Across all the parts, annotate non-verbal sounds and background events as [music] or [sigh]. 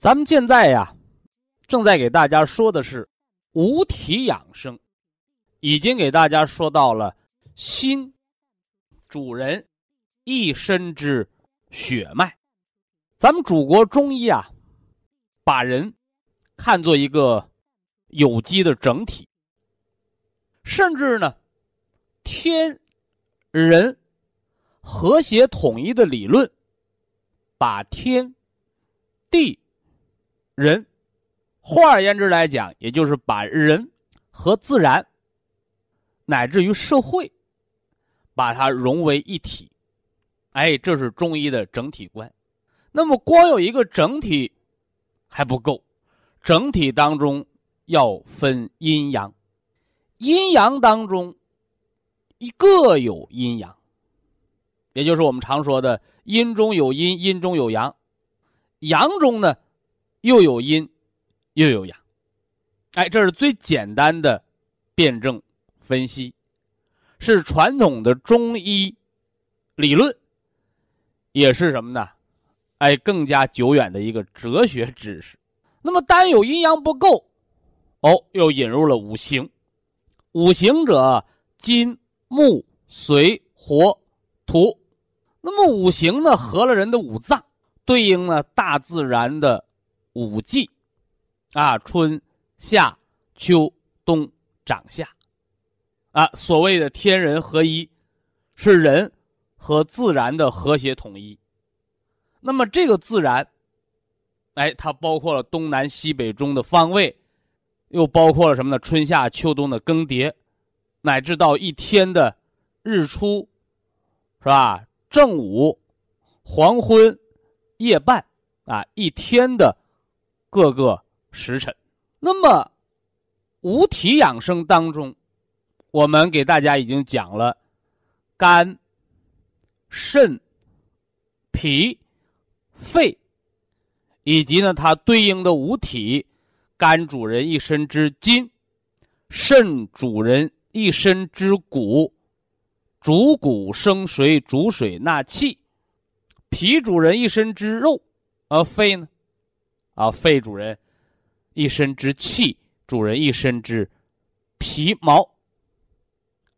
咱们现在呀，正在给大家说的是五体养生，已经给大家说到了心，主人一身之。血脉，咱们祖国中医啊，把人看作一个有机的整体，甚至呢，天人和谐统一的理论，把天地人，换而言之来讲，也就是把人和自然乃至于社会，把它融为一体。哎，这是中医的整体观。那么，光有一个整体还不够，整体当中要分阴阳，阴阳当中一各有阴阳，也就是我们常说的阴中有阴，阴中有阳，阳中呢又有阴又有阳。哎，这是最简单的辩证分析，是传统的中医理论。也是什么呢？哎，更加久远的一个哲学知识。那么，单有阴阳不够，哦，又引入了五行。五行者，金、木、水、火、土。那么，五行呢，合了人的五脏，对应了大自然的五季，啊，春、夏、秋、冬、长、夏，啊，所谓的天人合一，是人。和自然的和谐统一，那么这个自然，哎，它包括了东南西北中的方位，又包括了什么呢？春夏秋冬的更迭，乃至到一天的日出，是吧？正午、黄昏、夜半，啊，一天的各个时辰。那么五体养生当中，我们给大家已经讲了肝。肾、脾、肺，以及呢，它对应的五体：肝主人一身之筋，肾主人一身之骨，主骨生水，主水纳气；脾主人一身之肉，而肺呢，啊，肺主人一身之气，主人一身之皮毛。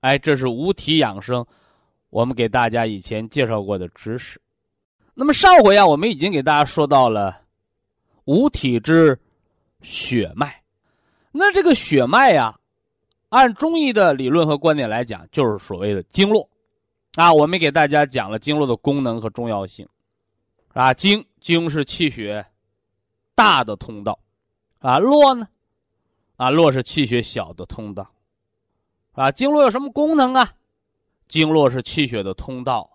哎，这是五体养生。我们给大家以前介绍过的知识，那么上回啊，我们已经给大家说到了五体之血脉。那这个血脉呀，按中医的理论和观点来讲，就是所谓的经络啊。我们给大家讲了经络的功能和重要性啊。经经是气血大的通道啊，络呢啊，络是气血小的通道啊。经络有什么功能啊？经络是气血的通道，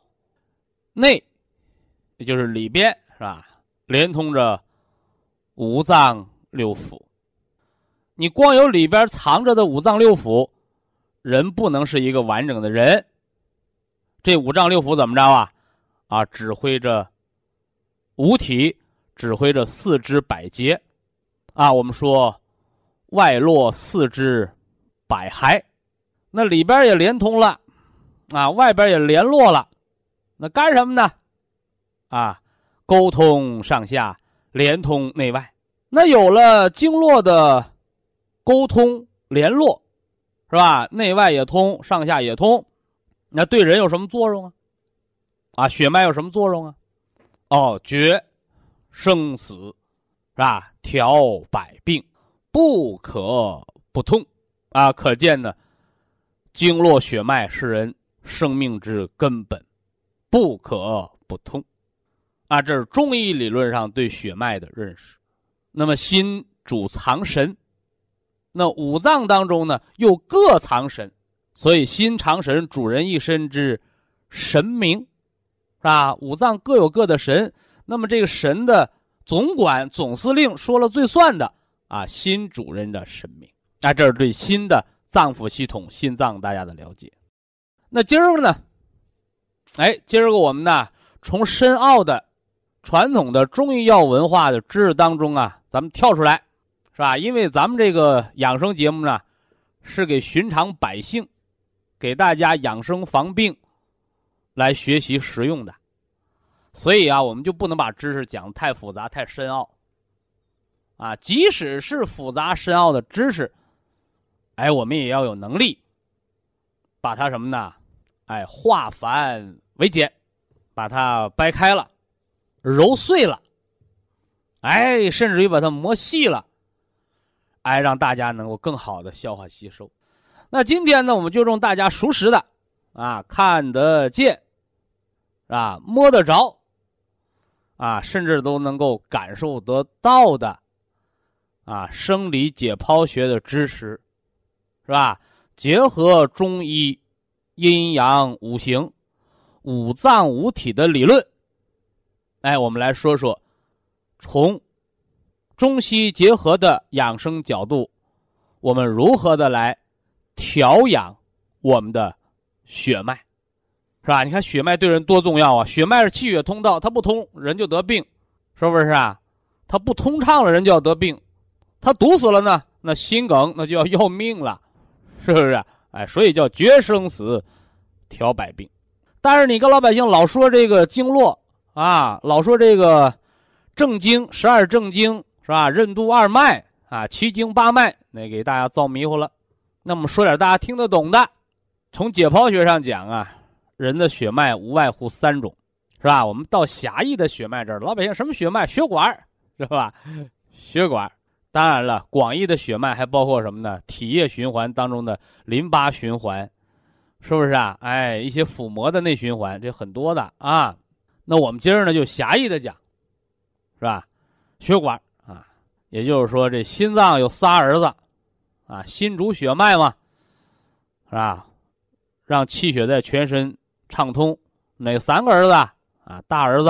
内，也就是里边，是吧？连通着五脏六腑。你光有里边藏着的五脏六腑，人不能是一个完整的人。这五脏六腑怎么着啊？啊，指挥着五体，指挥着四肢百节。啊，我们说外络四肢百骸，那里边也连通了。啊，外边也联络了，那干什么呢？啊，沟通上下，连通内外。那有了经络的沟通联络，是吧？内外也通，上下也通，那对人有什么作用啊？啊，血脉有什么作用啊？哦，绝生死，是吧？调百病，不可不通啊！可见呢，经络血脉是人生命之根本，不可不通啊！这是中医理论上对血脉的认识。那么心主藏神，那五脏当中呢又各藏神，所以心藏神，主人一身之神明，是吧？五脏各有各的神，那么这个神的总管、总司令说了最算的啊，新主人的神明。那这是对新的脏腑系统、心脏大家的了解。那今儿个呢？哎，今儿个我们呢，从深奥的传统的中医药文化的知识当中啊。咱们跳出来，是吧？因为咱们这个养生节目呢，是给寻常百姓，给大家养生防病，来学习实用的，所以啊，我们就不能把知识讲太复杂、太深奥。啊，即使是复杂深奥的知识，哎，我们也要有能力，把它什么呢？哎，化繁为简，把它掰开了，揉碎了。哎，甚至于把它磨细了，哎，让大家能够更好的消化吸收。那今天呢，我们就用大家熟识的，啊，看得见，啊，摸得着，啊，甚至都能够感受得到的，啊，生理解剖学的知识，是吧？结合中医阴阳五行、五脏五体的理论，哎，我们来说说。从中西结合的养生角度，我们如何的来调养我们的血脉，是吧？你看血脉对人多重要啊！血脉是气血通道，它不通人就得病，是不是啊？它不通畅了，人就要得病；它堵死了呢，那心梗那就要要命了，是不是？哎，所以叫绝生死，调百病。但是你跟老百姓老说这个经络啊，老说这个。正经十二正经是吧？任督二脉啊，七经八脉，那给大家造迷糊了。那么说点大家听得懂的。从解剖学上讲啊，人的血脉无外乎三种，是吧？我们到狭义的血脉这儿，老百姓什么血脉？血管是吧？[laughs] 血管。当然了，广义的血脉还包括什么呢？体液循环当中的淋巴循环，是不是啊？哎，一些腹膜的内循环，这很多的啊。那我们今儿呢，就狭义的讲。是吧？血管啊，也就是说，这心脏有仨儿子，啊，心主血脉嘛，是吧？让气血在全身畅通。哪三个儿子啊？大儿子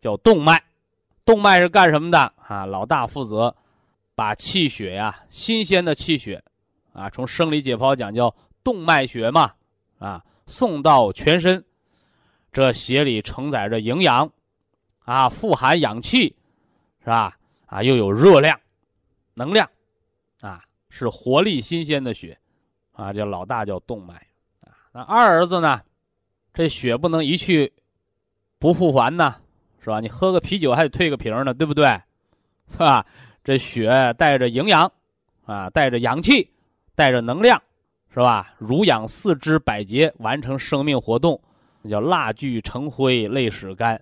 叫动脉，动脉是干什么的啊？老大负责把气血呀，新鲜的气血啊，从生理解剖讲叫动脉血嘛，啊，送到全身。这血里承载着营养。啊，富含氧气，是吧？啊，又有热量、能量，啊，是活力新鲜的血，啊，叫老大叫动脉，啊，那二儿子呢？这血不能一去不复还呢，是吧？你喝个啤酒还得退个瓶呢，对不对？是吧？这血带着营养，啊，带着氧气，带着能量，是吧？濡养四肢百节，完成生命活动，那叫蜡炬成灰泪始干。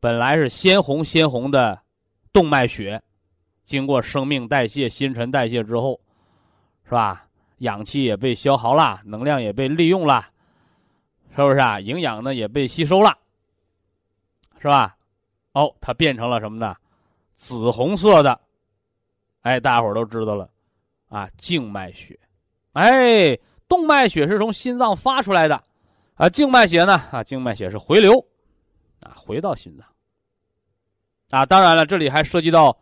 本来是鲜红鲜红的动脉血，经过生命代谢、新陈代谢之后，是吧？氧气也被消耗了，能量也被利用了，是不是啊？营养呢也被吸收了，是吧？哦，它变成了什么呢？紫红色的，哎，大家伙都知道了，啊，静脉血，哎，动脉血是从心脏发出来的，啊，静脉血呢？啊，静脉血是回流，啊，回到心脏。啊，当然了，这里还涉及到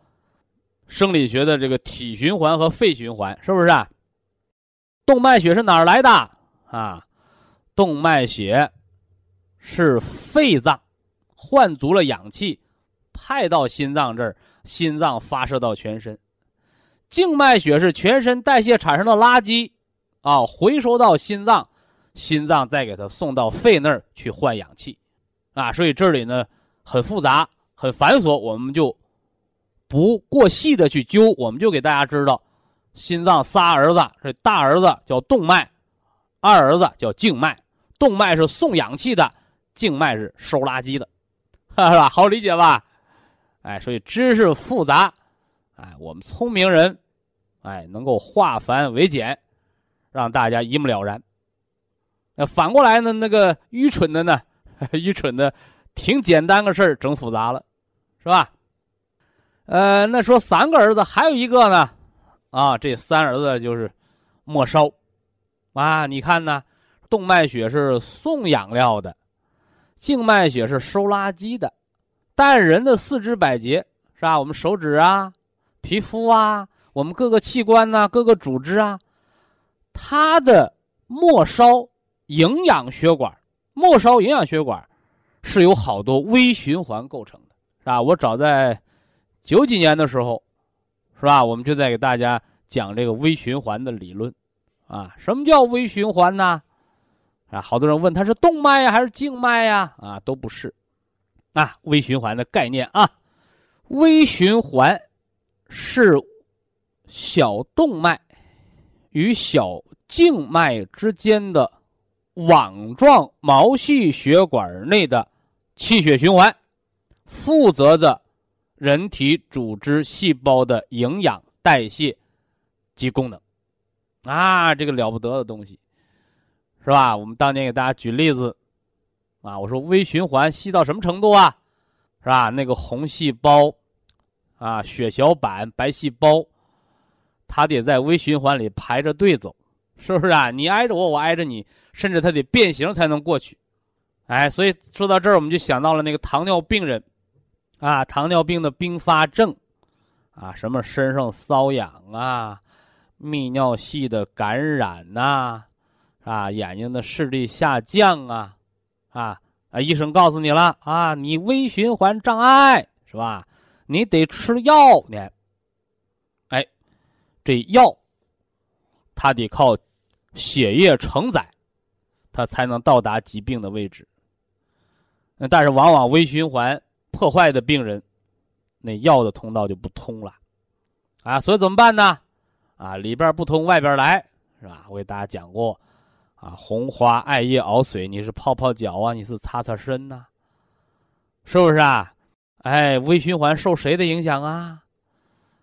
生理学的这个体循环和肺循环，是不是？啊？动脉血是哪儿来的啊？动脉血是肺脏换足了氧气，派到心脏这儿，心脏发射到全身。静脉血是全身代谢产生的垃圾啊，回收到心脏，心脏再给它送到肺那儿去换氧气啊。所以这里呢很复杂。很繁琐，我们就不过细的去揪，我们就给大家知道，心脏仨儿子，这大儿子叫动脉，二儿子叫静脉。动脉是送氧气的，静脉是收垃圾的，哈哈？好理解吧？哎，所以知识复杂，哎，我们聪明人，哎，能够化繁为简，让大家一目了然。那反过来呢，那个愚蠢的呢，[laughs] 愚蠢的，挺简单个事儿，整复杂了，是吧？呃，那说三个儿子，还有一个呢，啊，这三儿子就是末梢，啊，你看呢，动脉血是送养料的，静脉血是收垃圾的，但人的四肢百节是吧？我们手指啊，皮肤啊，我们各个器官呐，各个组织啊，它的末梢营养血管，末梢营养血管是由好多微循环构成的，是吧？我早在九几年的时候，是吧？我们就在给大家讲这个微循环的理论，啊，什么叫微循环呢？啊，好多人问它是动脉呀还是静脉呀？啊，都不是，啊，微循环的概念啊，微循环是小动脉与小静脉之间的网状毛细血管内的气血循环，负责着。人体组织细胞的营养代谢及功能，啊，这个了不得的东西，是吧？我们当年给大家举例子，啊，我说微循环细到什么程度啊？是吧？那个红细胞，啊，血小板、白细胞，它得在微循环里排着队走，是不是啊？你挨着我，我挨着你，甚至它得变形才能过去。哎，所以说到这儿，我们就想到了那个糖尿病人。啊，糖尿病的并发症，啊，什么身上瘙痒啊，泌尿系的感染呐，啊，眼睛的视力下降啊，啊啊，医生告诉你了啊，你微循环障碍是吧？你得吃药呢。哎，这药，它得靠血液承载，它才能到达疾病的位置。但是往往微循环。破坏的病人，那药的通道就不通了，啊，所以怎么办呢？啊，里边不通，外边来，是吧？我给大家讲过，啊，红花艾叶熬水，你是泡泡脚啊，你是擦擦身呐，是不是啊？哎，微循环受谁的影响啊？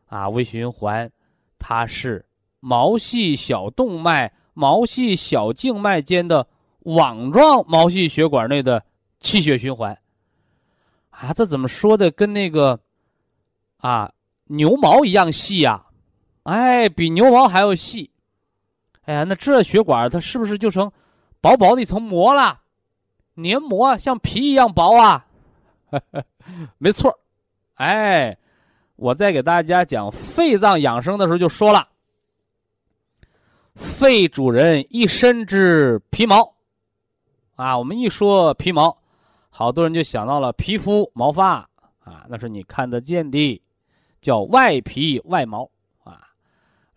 啊，微循环，它是毛细小动脉、毛细小静脉间的网状毛细血管内的气血循环。啊，这怎么说的？跟那个，啊，牛毛一样细呀？哎，比牛毛还要细。哎呀，那这血管它是不是就成薄薄的一层膜了？黏膜像皮一样薄啊？[laughs] 没错。哎，我在给大家讲肺脏养生的时候就说了，肺主人一身之皮毛。啊，我们一说皮毛。好多人就想到了皮肤毛发啊，那是你看得见的，叫外皮外毛。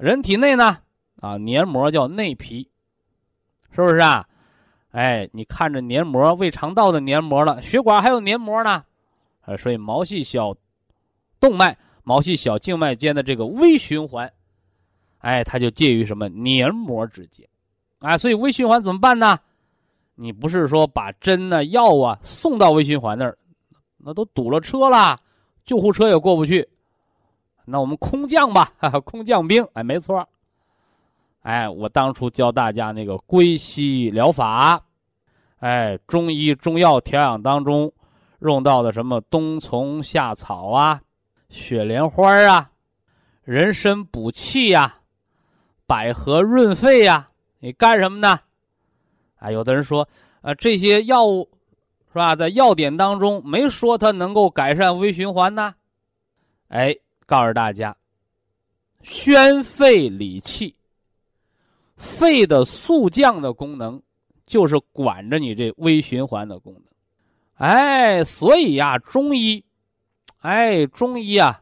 人体内呢啊，黏膜叫内皮，是不是啊？哎，你看着黏膜，胃肠道的黏膜了，血管还有黏膜呢，呃，所以毛细小动脉、毛细小静脉间的这个微循环，哎，它就介于什么黏膜之间，啊，所以微循环怎么办呢？你不是说把针呢、药啊送到微循环那儿，那都堵了车了，救护车也过不去。那我们空降吧，[laughs] 空降兵，哎，没错。哎，我当初教大家那个归西疗法，哎，中医中药调养当中用到的什么冬虫夏草啊、雪莲花啊、人参补气呀、百合润肺呀，你干什么呢？啊，有的人说，呃，这些药物，是吧？在药典当中没说它能够改善微循环呢。哎，告诉大家，宣肺理气，肺的速降的功能，就是管着你这微循环的功能。哎，所以呀，中医，哎，中医啊，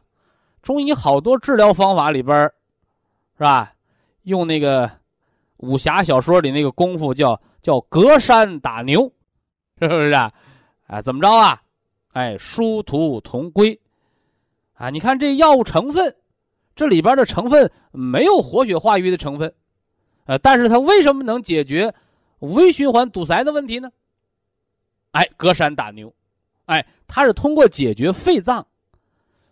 中医好多治疗方法里边是吧？用那个武侠小说里那个功夫叫。叫隔山打牛，是不是啊？啊，怎么着啊？哎，殊途同归，啊，你看这药物成分，这里边的成分没有活血化瘀的成分，呃，但是它为什么能解决微循环堵塞的问题呢？哎，隔山打牛，哎，它是通过解决肺脏，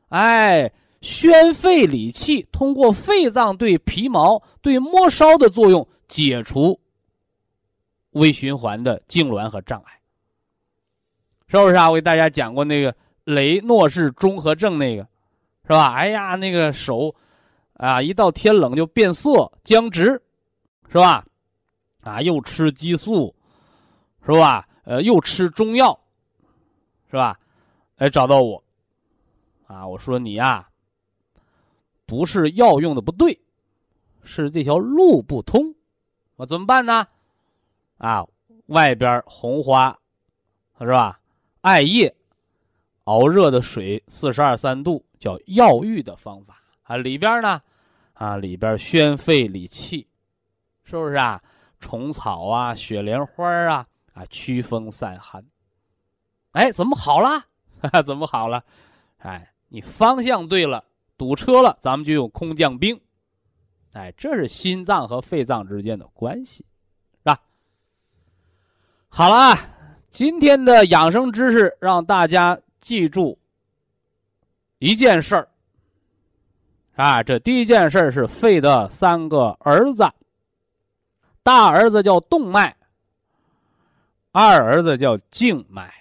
哎，宣肺理气，通过肺脏对皮毛、对末梢的作用，解除微循环的痉挛和障碍。是不是啊？我给大家讲过那个雷诺氏综合症，那个是吧？哎呀，那个手啊，一到天冷就变色、僵直，是吧？啊，又吃激素，是吧？呃，又吃中药，是吧？哎，找到我，啊，我说你呀，不是药用的不对，是这条路不通，我怎么办呢？啊，外边红花，是吧？艾叶熬热的水四十二三度，叫药浴的方法啊。里边呢，啊里边宣肺理气，是不是啊？虫草啊，雪莲花啊，啊驱风散寒。哎，怎么好了？[laughs] 怎么好了？哎，你方向对了，堵车了，咱们就用空降兵。哎，这是心脏和肺脏之间的关系，是吧？好了。今天的养生知识让大家记住一件事儿啊，这第一件事儿是肺的三个儿子，大儿子叫动脉，二儿子叫静脉，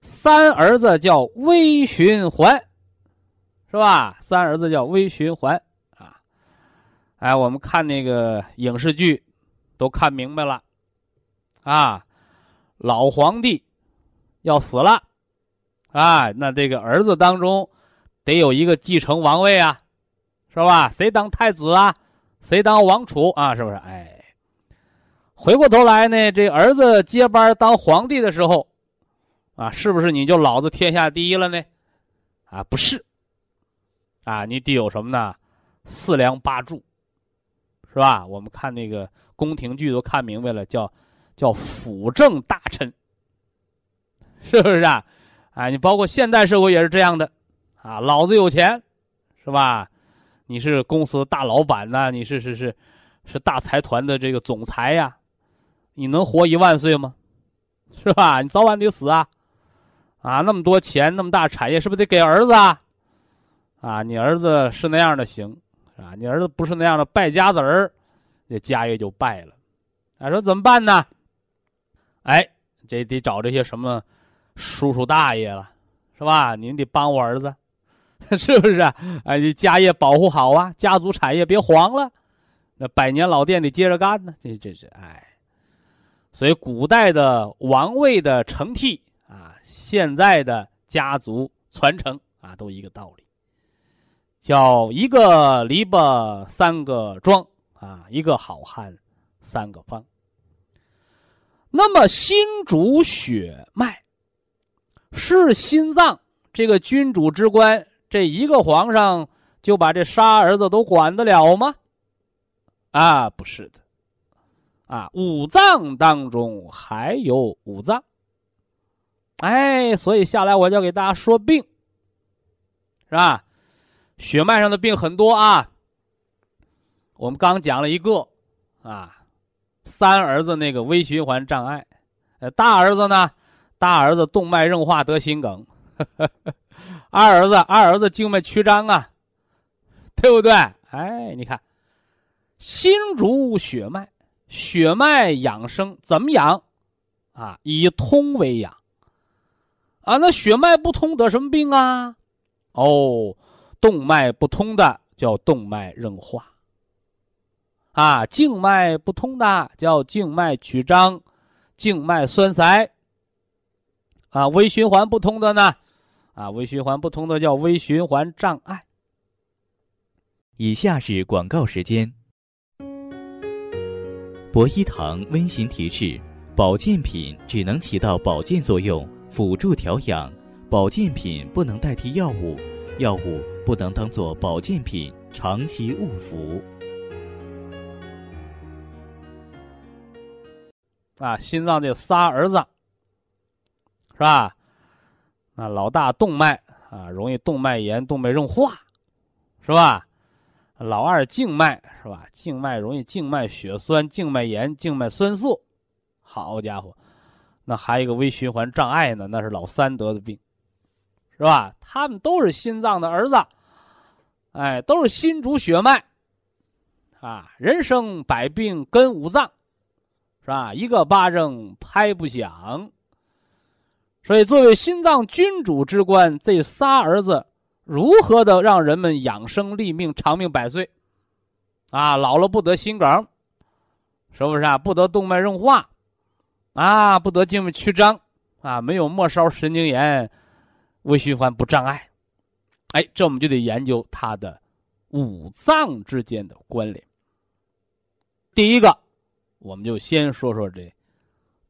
三儿子叫微循环，是吧？三儿子叫微循环啊！哎，我们看那个影视剧都看明白了啊。老皇帝要死了，啊，那这个儿子当中得有一个继承王位啊，是吧？谁当太子啊？谁当王储啊？是不是？哎，回过头来呢，这儿子接班当皇帝的时候，啊，是不是你就老子天下第一了呢？啊，不是，啊，你得有什么呢？四梁八柱，是吧？我们看那个宫廷剧都看明白了，叫。叫辅政大臣，是不是啊？哎，你包括现代社会也是这样的，啊，老子有钱，是吧？你是公司大老板呐，你是是是，是大财团的这个总裁呀，你能活一万岁吗？是吧？你早晚得死啊！啊，那么多钱，那么大产业，是不是得给儿子啊？啊，你儿子是那样的行，啊，你儿子不是那样的败家子儿，这家业就败了。他说怎么办呢？哎，这得找这些什么叔叔大爷了，是吧？您得帮我儿子，[laughs] 是不是？哎，你家业保护好啊，家族产业别黄了，那百年老店得接着干呢。这这这哎，所以古代的王位的承替啊，现在的家族传承啊，都一个道理，叫一个篱笆三个桩啊，一个好汉三个帮。那么，心主血脉，是心脏这个君主之官，这一个皇上就把这仨儿子都管得了吗？啊，不是的，啊，五脏当中还有五脏。哎，所以下来我就给大家说病，是吧？血脉上的病很多啊。我们刚讲了一个，啊。三儿子那个微循环障碍，呃，大儿子呢？大儿子动脉硬化得心梗，二儿子二儿子静脉曲张啊，对不对？哎，你看，心主血脉，血脉养生怎么养？啊，以通为养。啊，那血脉不通得什么病啊？哦，动脉不通的叫动脉硬化。啊，静脉不通的叫静脉曲张、静脉栓塞。啊，微循环不通的呢？啊，微循环不通的叫微循环障碍。以下是广告时间。博一堂温馨提示：保健品只能起到保健作用，辅助调养；保健品不能代替药物，药物不能当做保健品长期误服。啊，心脏这仨儿子，是是吧？那老大动脉啊，容易动脉炎、动脉硬化，是吧？老二静脉是吧？静脉容易静脉血栓、静脉炎、静脉栓塞。好家伙，那还有一个微循环障碍呢，那是老三得的病，是吧？他们都是心脏的儿子，哎，都是心主血脉。啊，人生百病根五脏，是吧？一个巴掌拍不响。所以，作为心脏君主之官，这仨儿子如何的让人们养生立命、长命百岁？啊，老了不得心梗，是不是啊？不得动脉硬化，啊，不得静脉曲张，啊，没有末梢神经炎，微循环不障碍。哎，这我们就得研究它的五脏之间的关联。第一个，我们就先说说这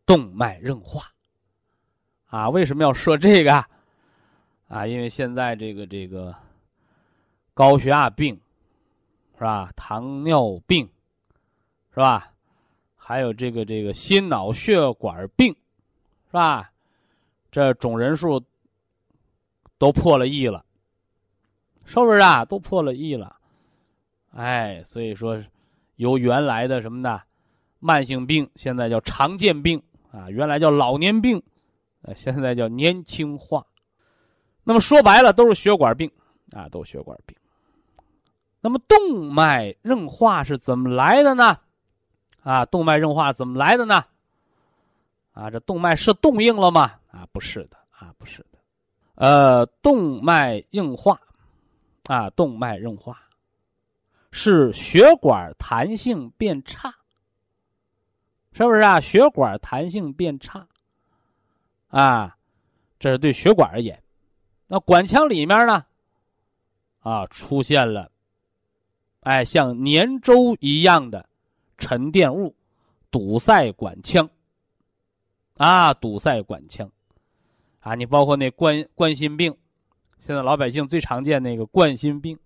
动脉硬化。啊，为什么要设这个？啊，因为现在这个这个高血压病，是吧？糖尿病，是吧？还有这个这个心脑血管病，是吧？这总人数都破了亿了，是不是啊？都破了亿了，哎，所以说由原来的什么呢？慢性病现在叫常见病啊，原来叫老年病。呃，现在叫年轻化，那么说白了都是血管病啊，都血管病。那么动脉硬化是怎么来的呢？啊，动脉硬化怎么来的呢？啊，这动脉是动硬了吗？啊，不是的，啊，不是的。呃，动脉硬化，啊，动脉硬化是血管弹性变差，是不是啊？血管弹性变差。啊，这是对血管而言。那管腔里面呢？啊，出现了，哎，像粘粥一样的沉淀物，堵塞管腔。啊，堵塞管腔。啊，你包括那冠冠心病，现在老百姓最常见那个冠心病。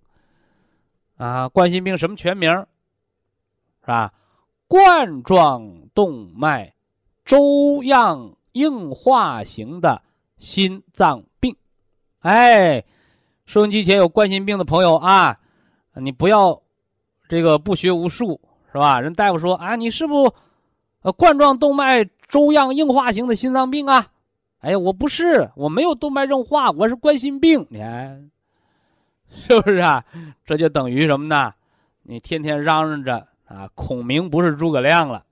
啊，冠心病什么全名？是吧？冠状动脉粥样。硬化型的心脏病，哎，收音机前有冠心病的朋友啊，你不要这个不学无术是吧？人大夫说啊，你是不呃冠状动脉粥样硬化型的心脏病啊？哎呀，我不是，我没有动脉硬化，我是冠心病，你看是不是啊？这就等于什么呢？你天天嚷嚷着啊，孔明不是诸葛亮了，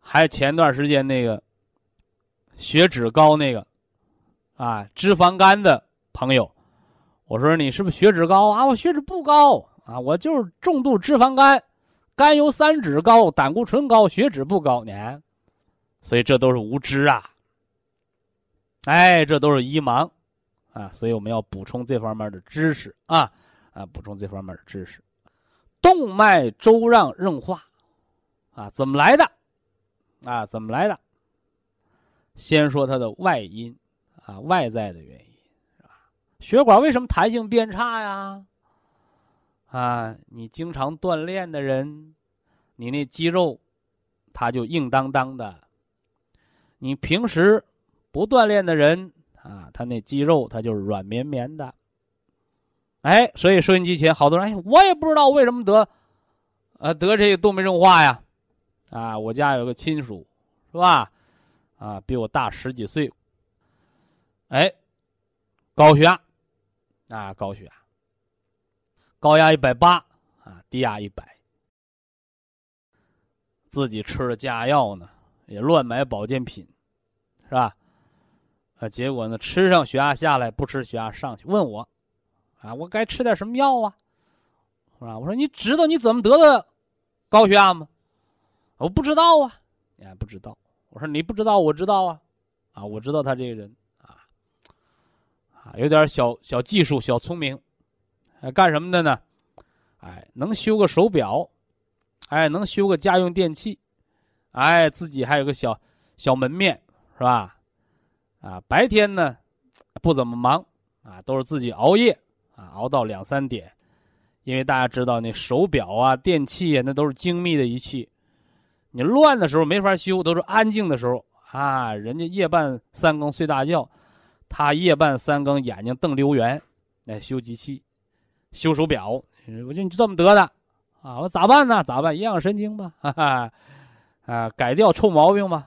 还前段时间那个。血脂高那个，啊，脂肪肝的朋友，我说你是不是血脂高啊？我血脂不高啊，我就是重度脂肪肝，甘油三酯高，胆固醇高，血脂不高。你看，所以这都是无知啊！哎，这都是一盲啊！所以我们要补充这方面的知识啊啊，补充这方面的知识。动脉粥样硬化啊，怎么来的？啊，怎么来的？先说它的外因，啊，外在的原因，是吧？血管为什么弹性变差呀？啊，你经常锻炼的人，你那肌肉，它就硬当当的；你平时不锻炼的人，啊，他那肌肉它就软绵绵的。哎，所以收音机前好多人，哎，我也不知道为什么得，呃，得这个动脉硬化呀？啊，我家有个亲属，是吧？啊，比我大十几岁。哎，高血压，啊，高血压，高压一百八，啊，低压一百。自己吃了降压药呢，也乱买保健品，是吧？啊，结果呢，吃上血压下来，不吃血压上去。问我，啊，我该吃点什么药啊？是吧？我说你知道你怎么得的高血压吗？我不知道啊，你还不知道。我说你不知道，我知道啊，啊，我知道他这个人啊，啊，有点小小技术、小聪明，哎，干什么的呢？哎，能修个手表，哎，能修个家用电器，哎，自己还有个小小门面，是吧？啊，白天呢不怎么忙啊，都是自己熬夜啊，熬到两三点，因为大家知道那手表啊、电器啊，那都是精密的仪器。你乱的时候没法修，都是安静的时候啊。人家夜半三更睡大觉，他夜半三更眼睛瞪溜圆，来修机器，修手表。我说你这么得的啊？我咋办呢？咋办？营养神经吧，哈哈，啊，改掉臭毛病吧。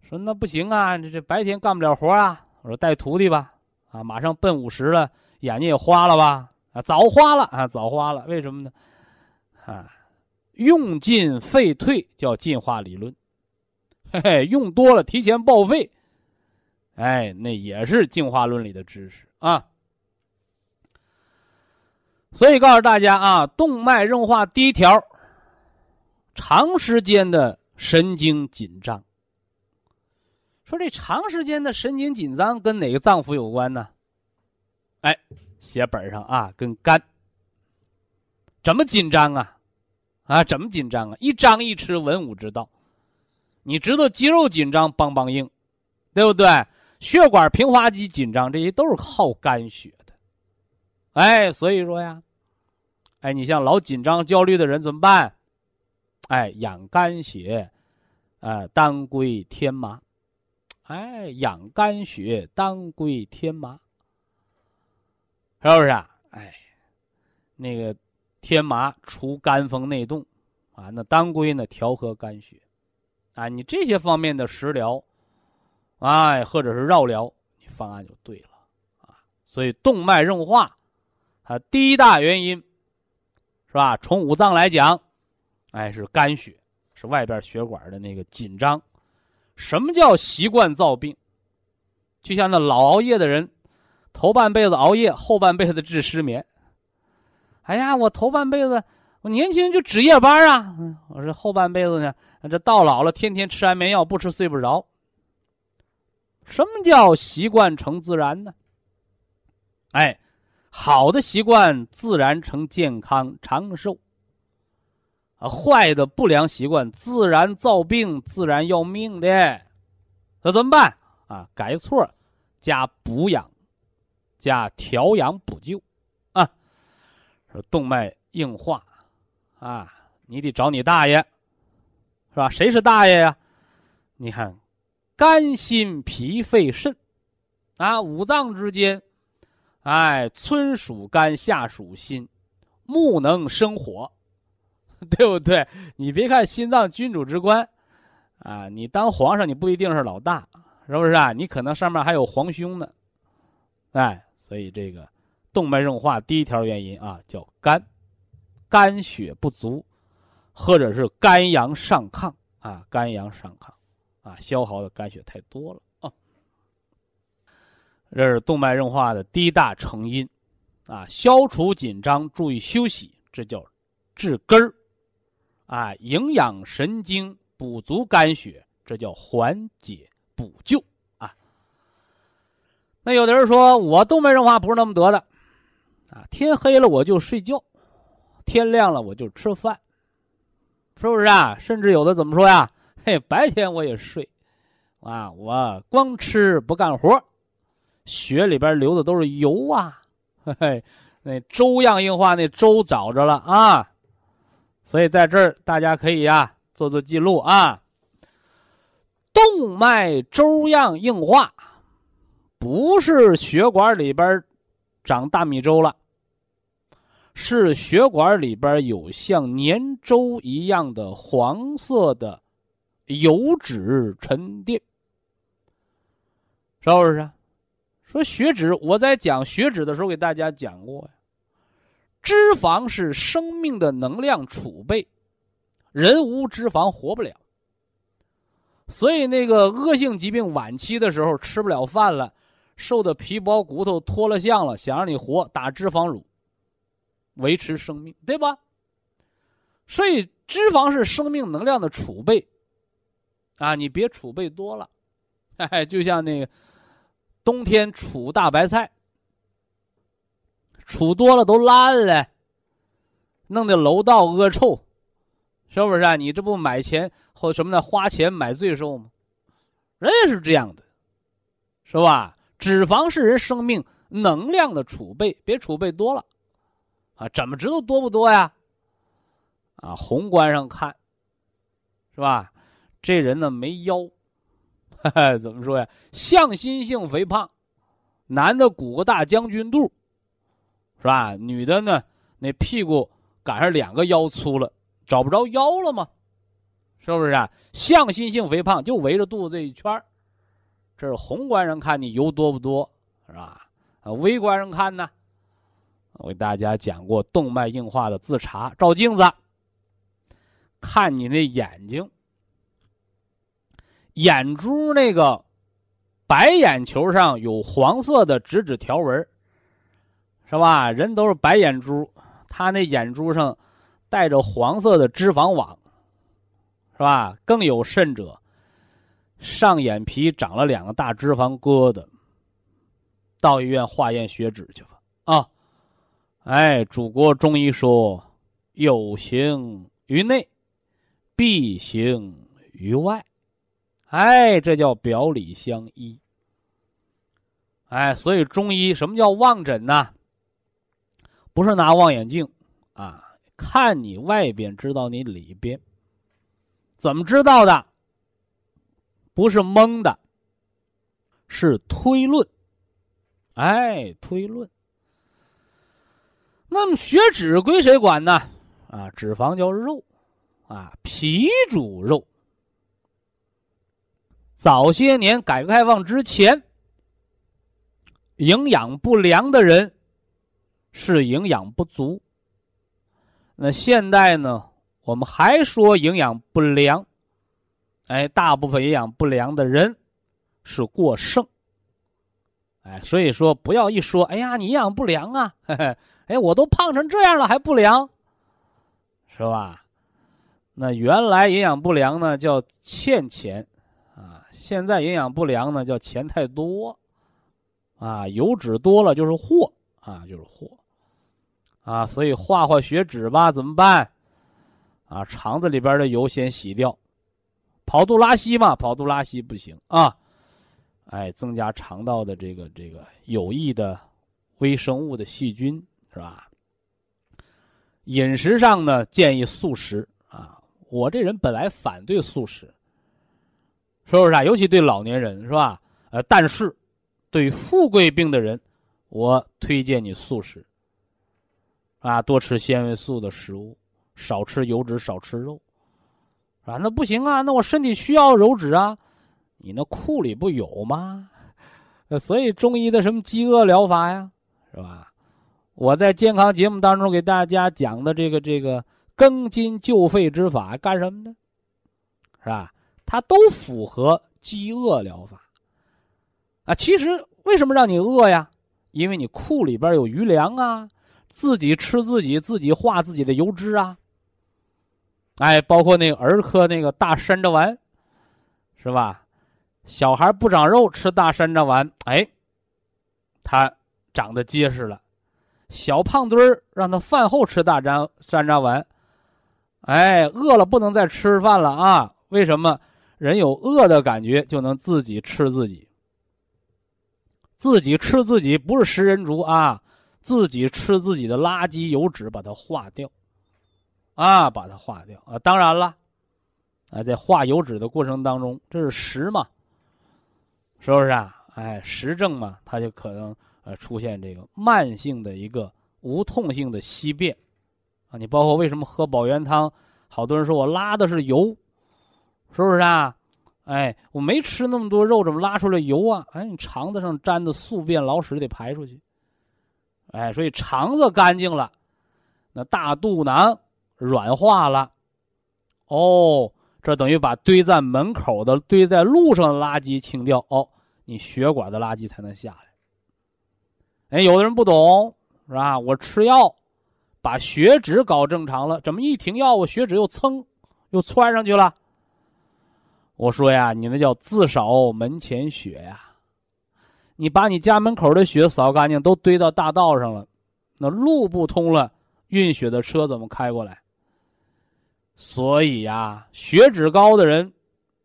说那不行啊，这这白天干不了活啊。我说带徒弟吧，啊，马上奔五十了，眼睛也花了吧？啊，早花了啊，早花了，为什么呢？啊，用进废退叫进化理论，嘿嘿，用多了提前报废，哎，那也是进化论里的知识啊。所以告诉大家啊，动脉硬化第一条，长时间的神经紧张。说这长时间的神经紧张跟哪个脏腑有关呢？哎，写本上啊，跟肝。怎么紧张啊？啊，怎么紧张啊？一张一弛，文武之道。你知道肌肉紧张，梆梆硬，对不对？血管平滑肌紧张，这些都是靠肝血的。哎，所以说呀，哎，你像老紧张、焦虑的人怎么办？哎，养肝血，啊，当归天麻。哎，养肝血，当归天麻，是不是啊？哎，那个天麻除肝风内动，啊，那当归呢调和肝血，啊，你这些方面的食疗，哎，或者是绕疗，你方案就对了，啊，所以动脉硬化，它第一大原因，是吧？从五脏来讲，哎，是肝血，是外边血管的那个紧张。什么叫习惯造病？就像那老熬夜的人，头半辈子熬夜，后半辈子治失眠。哎呀，我头半辈子我年轻就值夜班啊，我说后半辈子呢，这到老了天天吃安眠药，不吃睡不着。什么叫习惯成自然呢？哎，好的习惯自然成健康长寿。啊，坏的不良习惯自然造病，自然要命的，那怎么办啊？改错，加补养，加调养补救，动脉硬化，啊，你得找你大爷，是吧？谁是大爷呀？你看，肝、心、脾、肺、肾，啊，五脏之间，哎，春属肝，夏属心，木能生火。[laughs] 对不对？你别看心脏君主之官，啊，你当皇上你不一定是老大，是不是啊？你可能上面还有皇兄呢，哎，所以这个动脉硬化第一条原因啊，叫肝，肝血不足，或者是肝阳上亢啊，肝阳上亢啊，消耗的肝血太多了啊，这是动脉硬化的第一大成因，啊，消除紧张，注意休息，这叫治根儿。啊，营养神经，补足肝血，这叫缓解补救啊。那有的人说我动脉硬化不是那么得的，啊，天黑了我就睡觉，天亮了我就吃饭，是不是啊？甚至有的怎么说呀？嘿，白天我也睡，啊，我光吃不干活，血里边流的都是油啊，嘿嘿，那粥样硬化，那粥找着了啊。所以在这儿，大家可以呀做做记录啊。动脉粥样硬化，不是血管里边长大米粥了，是血管里边有像粘粥一样的黄色的油脂沉淀，是不是？说血脂，我在讲血脂的时候给大家讲过呀。脂肪是生命的能量储备，人无脂肪活不了。所以那个恶性疾病晚期的时候，吃不了饭了，瘦的皮包骨头脱了相了，想让你活，打脂肪乳，维持生命，对吧？所以脂肪是生命能量的储备，啊，你别储备多了，[laughs] 哎，就像那个冬天储大白菜。储多了都烂了，弄得楼道恶臭，是不是啊？你这不买钱或什么的花钱买罪受吗？人也是这样的，是吧？脂肪是人生命能量的储备，别储备多了，啊，怎么知道多不多呀？啊，宏观上看，是吧？这人呢没腰，[laughs] 怎么说呀？向心性肥胖，男的鼓个大将军肚。是吧？女的呢？那屁股赶上两个腰粗了，找不着腰了吗？是不是啊？向心性肥胖就围着肚子这一圈这是宏观上看你油多不多，是吧？啊，微观上看呢，我给大家讲过动脉硬化的自查，照镜子，看你那眼睛，眼珠那个白眼球上有黄色的直指条纹，是吧？人都是白眼珠，他那眼珠上带着黄色的脂肪网，是吧？更有甚者，上眼皮长了两个大脂肪疙瘩，到医院化验血脂去吧，啊！哎，祖国中医说，有形于内，必形于外。哎，这叫表里相依。哎，所以中医什么叫望诊呢？不是拿望远镜啊，看你外边，知道你里边。怎么知道的？不是蒙的，是推论。哎，推论。那么血脂归谁管呢？啊，脂肪叫肉，啊，脾主肉。早些年改革开放之前，营养不良的人是营养不足。那现在呢，我们还说营养不良，哎，大部分营养不良的人是过剩。哎，所以说不要一说，哎呀，你营养不良啊，嘿嘿。哎，我都胖成这样了还不凉，是吧？那原来营养不良呢叫欠钱，啊，现在营养不良呢叫钱太多，啊，油脂多了就是祸，啊，就是祸，啊，所以化化血脂吧，怎么办？啊，肠子里边的油先洗掉，跑肚拉稀嘛，跑肚拉稀不行啊，哎，增加肠道的这个这个有益的微生物的细菌。是吧？饮食上呢，建议素食啊。我这人本来反对素食，是不是啊？尤其对老年人，是吧？呃，但是对富贵病的人，我推荐你素食啊，多吃纤维素的食物，少吃油脂，少吃肉，啊，那不行啊，那我身体需要油脂啊，你那库里不有吗？[laughs] 所以中医的什么饥饿疗法呀，是吧？我在健康节目当中给大家讲的这个这个庚金救肺之法干什么呢？是吧？它都符合饥饿疗法。啊，其实为什么让你饿呀？因为你库里边有余粮啊，自己吃自己，自己化自己的油脂啊。哎，包括那个儿科那个大山楂丸，是吧？小孩不长肉吃大山楂丸，哎，他长得结实了。小胖墩儿让他饭后吃大山山楂丸，哎，饿了不能再吃饭了啊！为什么？人有饿的感觉就能自己吃自己，自己吃自己不是食人族啊！自己吃自己的垃圾油脂，把它化掉，啊，把它化掉啊！当然了，啊，在化油脂的过程当中，这是食嘛，是不是啊？哎，食症嘛，它就可能。呃，出现这个慢性的一个无痛性的稀便，啊，你包括为什么喝保元汤，好多人说我拉的是油，是不是啊？哎，我没吃那么多肉，怎么拉出来油啊？哎，你肠子上粘的宿便老屎得排出去，哎，所以肠子干净了，那大肚囊软化了，哦，这等于把堆在门口的、堆在路上的垃圾清掉，哦，你血管的垃圾才能下来。哎，有的人不懂，是吧？我吃药，把血脂搞正常了，怎么一停药，我血脂又蹭，又窜上去了？我说呀，你那叫自扫门前雪呀！你把你家门口的雪扫干净，都堆到大道上了，那路不通了，运雪的车怎么开过来？所以呀，血脂高的人，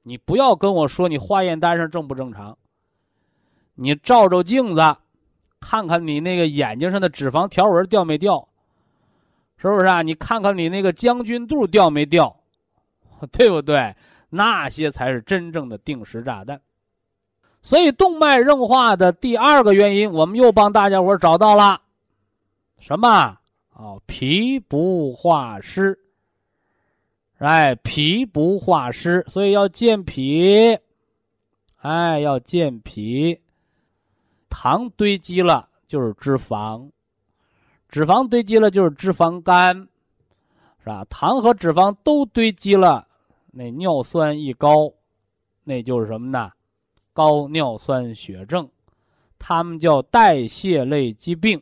你不要跟我说你化验单上正不正常，你照照镜子。看看你那个眼睛上的脂肪条纹掉没掉，是不是啊？你看看你那个将军肚掉没掉，[laughs] 对不对？那些才是真正的定时炸弹。所以动脉硬化的第二个原因，我们又帮大家伙找到了什么？哦，脾不化湿。哎，脾不化湿，所以要健脾。哎，要健脾。糖堆积了就是脂肪，脂肪堆积了就是脂肪肝，是吧？糖和脂肪都堆积了，那尿酸一高，那就是什么呢？高尿酸血症，它们叫代谢类疾病。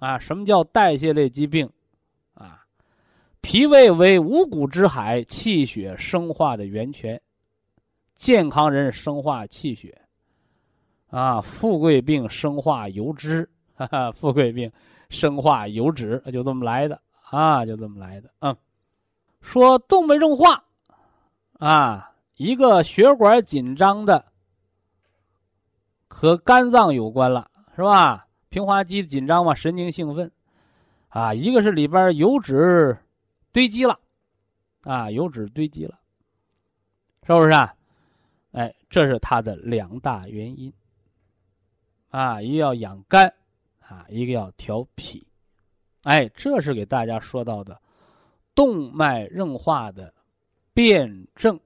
啊，什么叫代谢类疾病？啊，脾胃为五谷之海，气血生化的源泉，健康人生化气血。啊，富贵病生化油脂，哈哈，富贵病。生化油脂就这么来的啊，就这么来的。嗯，说动脉硬化啊，一个血管紧张的，和肝脏有关了，是吧？平滑肌紧张嘛，神经兴奋啊。一个是里边油脂堆积了啊，油脂堆积了，是不是啊？哎，这是它的两大原因啊，一个要养肝。啊，一个要调脾，哎，这是给大家说到的动脉硬化的辩证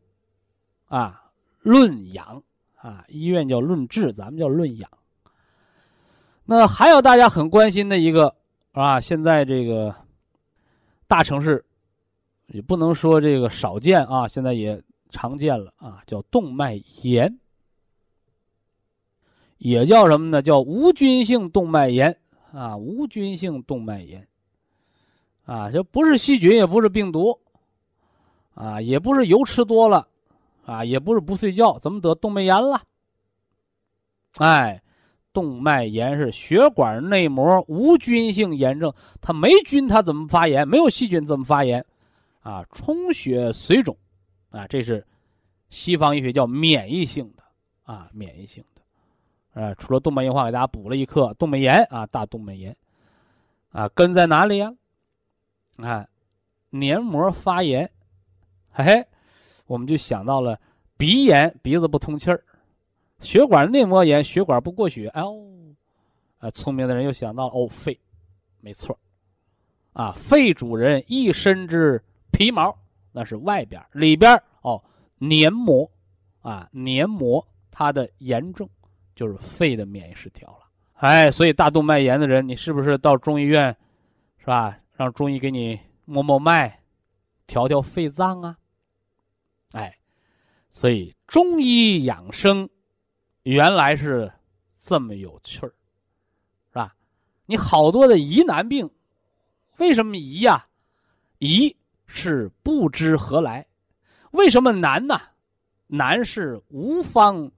啊，论养啊，医院叫论治，咱们叫论养。那还有大家很关心的一个啊，现在这个大城市也不能说这个少见啊，现在也常见了啊，叫动脉炎。也叫什么呢？叫无菌性动脉炎啊，无菌性动脉炎啊，这不是细菌，也不是病毒啊，也不是油吃多了啊，也不是不睡觉，怎么得动脉炎了？哎，动脉炎是血管内膜无菌性炎症，它没菌，它怎么发炎？没有细菌怎么发炎？啊，充血水肿啊，这是西方医学叫免疫性的啊，免疫性。啊，除了动脉硬化，给大家补了一课动脉炎啊，大动脉炎，啊，根在哪里呀？啊，黏膜发炎，嘿，我们就想到了鼻炎，鼻子不通气儿；血管内膜炎，血管不过血。哦，啊，聪明的人又想到了哦，肺，没错，啊，肺主人一身之皮毛，那是外边，里边哦，黏膜，啊，黏膜它的炎症。就是肺的免疫失调了，哎，所以大动脉炎的人，你是不是到中医院，是吧？让中医给你摸摸脉，调调肺脏啊？哎，所以中医养生原来是这么有趣儿，是吧？你好多的疑难病，为什么疑呀？疑是不知何来，为什么难呢？难是无方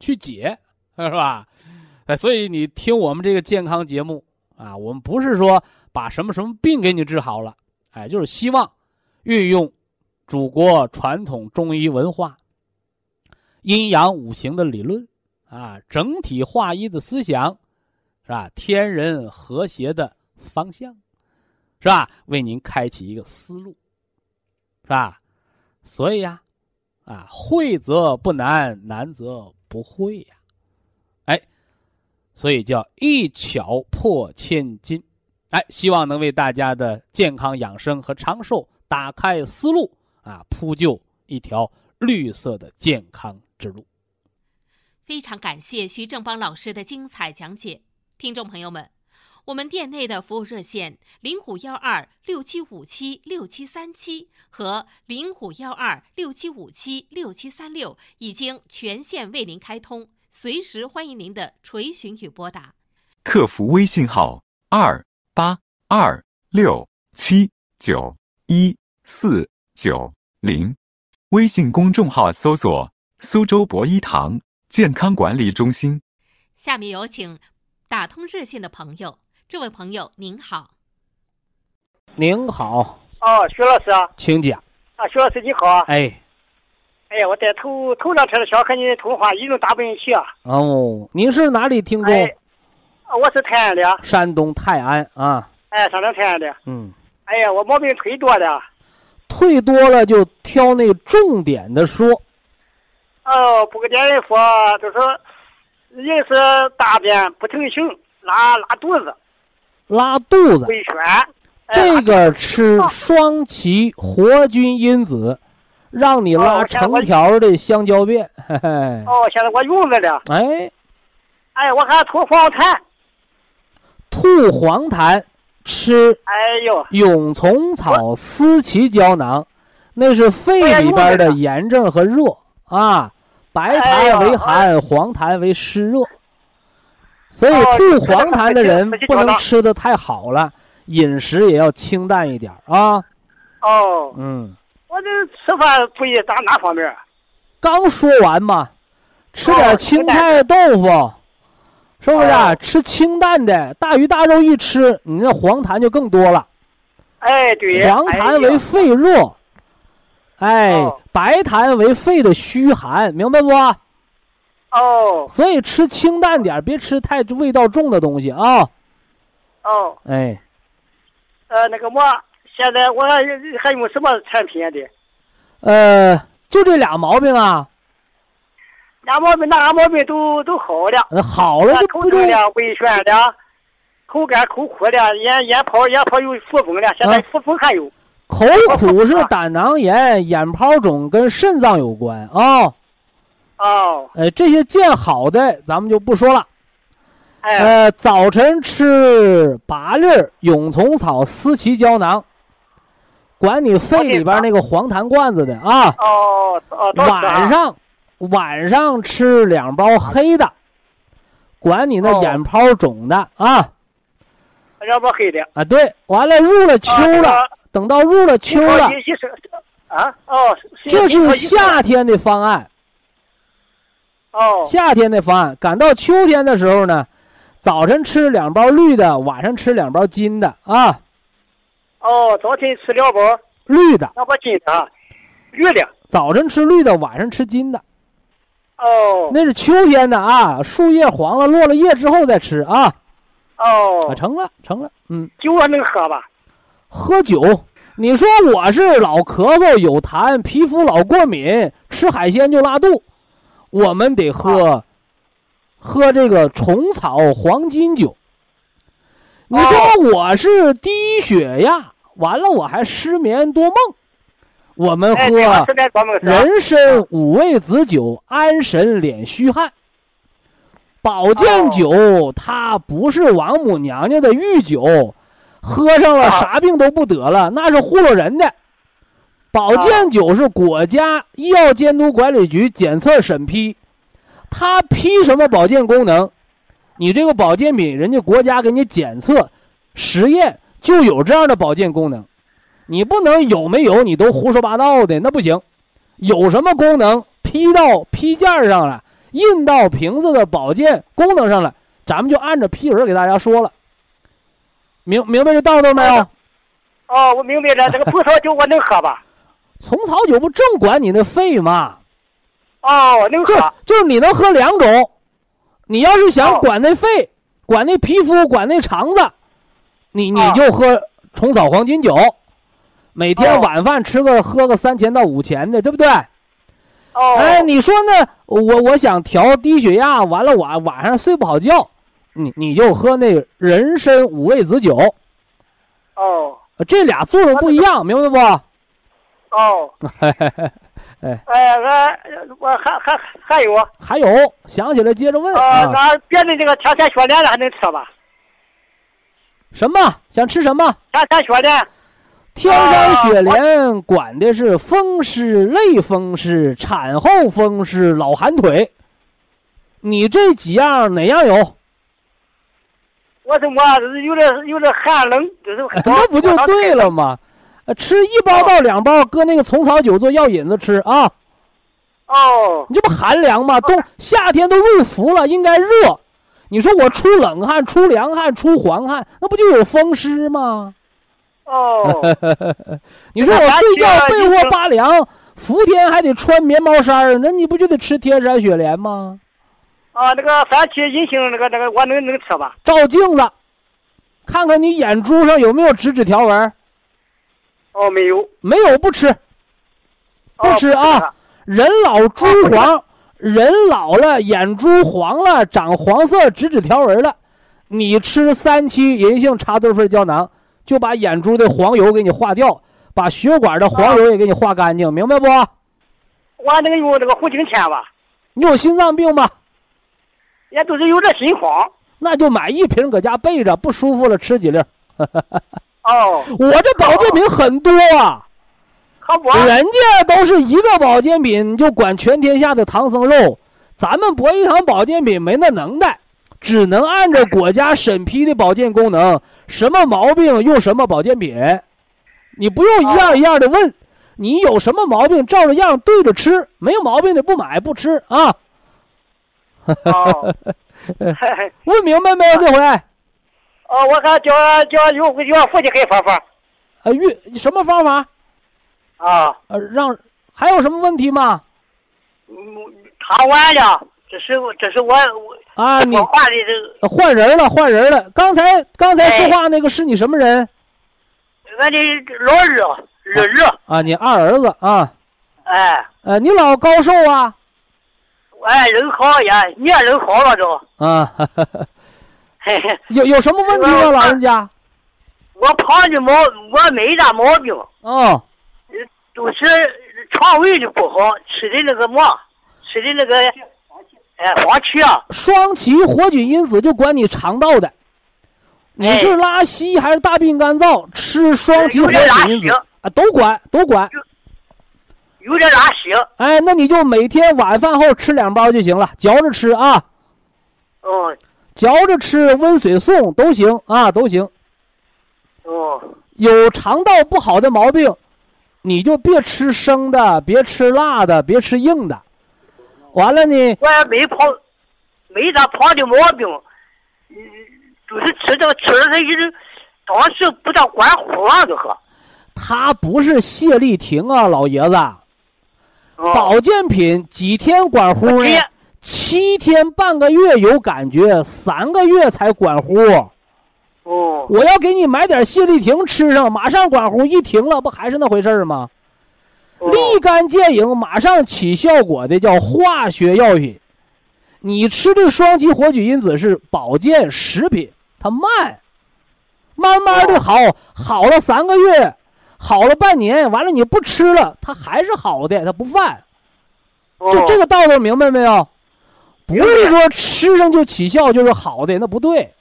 去解。是吧？哎，所以你听我们这个健康节目啊，我们不是说把什么什么病给你治好了，哎，就是希望运用祖国传统中医文化、阴阳五行的理论啊，整体化医的思想，是吧？天人和谐的方向，是吧？为您开启一个思路，是吧？所以呀，啊，会则不难，难则不会呀。所以叫一巧破千金，哎，希望能为大家的健康养生和长寿打开思路啊，铺就一条绿色的健康之路。非常感谢徐正邦老师的精彩讲解，听众朋友们，我们店内的服务热线零五幺二六七五七六七三七和零五幺二六七五七六七三六已经全线为您开通。随时欢迎您的垂询与拨打，客服微信号二八二六七九一四九零，微信公众号搜索“苏州博一堂健康管理中心”。下面有请打通热线的朋友，这位朋友您好，您好，哦，徐老师啊，请讲，啊，徐老师你好，哎。哎呀，我在头头两天的想和你通话，一直打不进去啊。哦，您是哪里听众？哎，我是泰安的。山东泰安啊。哎，山东泰安的。嗯。哎呀，我毛病忒多了。忒多了就挑那重点的说。哦，不跟别人说，就是人是大便不成形，拉拉肚子。拉肚子。这个吃双歧活菌因子。让你拉成条的香蕉便。哦，现在我用着了。哎，哎，我还吐黄痰。吐黄痰吃哎呦，蛹虫草思奇胶囊，那是肺里边的炎症和热啊。白痰为寒，黄痰为湿热，所以吐黄痰的人不能吃的太好了，饮食也要清淡一点啊。哦，嗯，我这吃饭注意打哪方面？刚说完嘛，吃点青菜豆腐，是不是？吃清淡的，大鱼大肉一吃，你那黄痰就更多了。哎，对。黄痰为肺热。哎，白痰为肺的虚寒，明白不？哦。所以吃清淡点，别吃太味道重的东西啊。哦。哎。呃，那个我现在我还还用什么产品的？呃，就这俩毛病啊。俩毛病，那俩毛病都都好了。好了就不痛了，胃酸了，口干口苦了，眼眼泡眼泡有浮肿了，现在浮肿还有。口苦是胆囊炎、眼泡肿跟肾脏有关啊。哦。呃，这些见好的咱们就不说了。哎。呃，早晨吃八粒蛹虫草思奇胶囊，管你肺里边那个黄痰罐子的啊。哦哦。晚上晚上吃两包黑的，管你那眼泡肿的啊。两包黑的。啊，对，完了入了秋了。等到入了秋了，啊哦，这是夏天的方案。哦，夏天的方案，赶到秋天的时候呢，早晨吃两包绿的，晚上吃两包金的啊。哦，早晨吃两包绿的，两包金的，绿的。早晨吃绿的，晚上吃金的。哦，那是秋天的啊，树叶黄了，落了叶之后再吃啊。哦，成了，成了，嗯。酒还能喝吧？喝酒，你说我是老咳嗽有痰，皮肤老过敏，吃海鲜就拉肚，我们得喝，喝这个虫草黄金酒。你说我是低血压，完了我还失眠多梦，我们喝人参五味子酒安神敛虚汗。保健酒它不是王母娘娘的御酒。喝上了啥病都不得了，那是糊弄人的。保健酒是国家医药监督管理局检测审批，它批什么保健功能，你这个保健品人家国家给你检测实验就有这样的保健功能，你不能有没有你都胡说八道的，那不行。有什么功能批到批件上了，印到瓶子的保健功能上了，咱们就按照批文给大家说了。明明白这道道没有？哦，我明白了。这个虫草酒我能喝吧？虫草酒不正管你那肺吗？哦，能喝。就是你能喝两种，你要是想管那肺、管那皮肤、管那肠子，你你就喝虫草黄金酒，每天晚饭吃个喝个三钱到五钱的，对不对？哦。哎，你说呢？我我想调低血压，完了晚晚上睡不好觉。你你就喝那人参五味子酒，哦，这俩作用不一样，明白不？哦，哎 [laughs] 哎，俺我还还还有还有，想起来接着问啊。那别的这个天天雪莲的还能吃吧？什么？想吃什么？天山雪莲。天山雪莲管的是风湿、类风湿、产后风湿、老寒腿。你这几样哪样有？我怎么有点有点寒冷，就是 [laughs] 那不就对了吗？吃一包到两包，搁那个虫草酒做药引子吃啊。哦。你这不寒凉吗？冬夏天都入伏了，应该热。你说我出冷汗、出凉汗、出黄汗，那不就有风湿吗？哦。[laughs] 你说我睡觉被窝扒凉，伏天还得穿棉毛衫那你不就得吃天山雪莲吗？啊，那个三七银杏那个那个，我能能吃吧？照镜子，看看你眼珠上有没有直指条纹。哦，没有，没有不吃，不吃啊！人老珠黄，人老了眼珠黄了，长黄色直指条纹了，你吃三七银杏茶多酚胶囊，就把眼珠的黄油给你化掉，把血管的黄油也给你化干净，明白不？我那个用那个红景天吧。你有心脏病吗？也都是有点心慌，那就买一瓶搁家备着，不舒服了吃几粒。哦，[laughs] 我这保健品很多啊，人家都是一个保健品就管全天下的唐僧肉，咱们博一堂保健品没那能耐，只能按照国家审批的保健功能，什么毛病用什么保健品，你不用一样一样的问，你有什么毛病照着样对着吃，没有毛病的不买不吃啊。哦，[laughs] 问明白没有？这回，哦，我看叫叫有有父亲给方法呃，运什么方法？啊，呃，让还有什么问题吗？嗯，谈完了，这是这是我我啊，你我画的这个，换人了，换人了。刚才刚才说话那个是你什么人俺的老二二儿，啊？你二儿子啊？哎呃，你老高寿啊？哎，人好也，你也人好了都，啊，嘿嘿，有有什么问题吗，老人家？我胖的毛我没啥毛病，哦，都是肠胃的不好，吃的那个嘛，吃的那个，哎，黄芪啊，双歧活菌因子就管你肠道的，你哎是拉稀还是大便干燥？吃双歧活菌因子啊，都管都管。有点拉稀，哎，那你就每天晚饭后吃两包就行了，嚼着吃啊，嗯嚼着吃，温水送都行啊，都行。嗯，有肠道不好的毛病，你就别吃生的，别吃辣的，别吃硬的。完了呢，我也没胖，没啥胖的毛病，嗯，就是吃这个吃了它一直，当时不大管乎啊，就喝。他不是谢丽婷啊，老爷子，嗯保健品几天管乎呢？七天半个月有感觉，三个月才管乎。哦，我要给你买点泻立停吃上，马上管乎，一停了不还是那回事儿吗？哦立竿见影，马上起效果的叫化学药品。你吃的双歧活菌因子是保健食品，它慢，慢慢的好，好了三个月，好了半年，完了你不吃了，它还是好的，它不犯。哦就这个道理明白没有？不是说吃上就起效就是好的，那不对，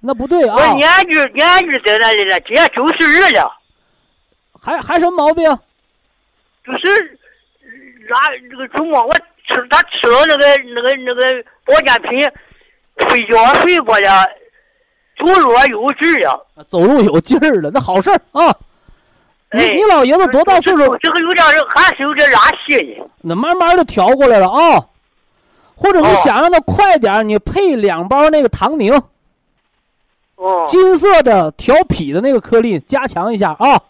那不对啊我啊！年纪年纪在那里了，今年九十二了，还还什么毛病？就是拉这个什么我吃他吃了那个那个那个保健品，睡觉睡过了，走路有劲儿了。走路有劲儿了，那好事儿啊！你哎你老爷子多大岁数？这个有点还是有点拉稀呢。那慢慢的调过来了啊。或者你哦想让他快点儿，你配两包那个糖宁，哦金色的调皮的那个颗粒，加强一下啊。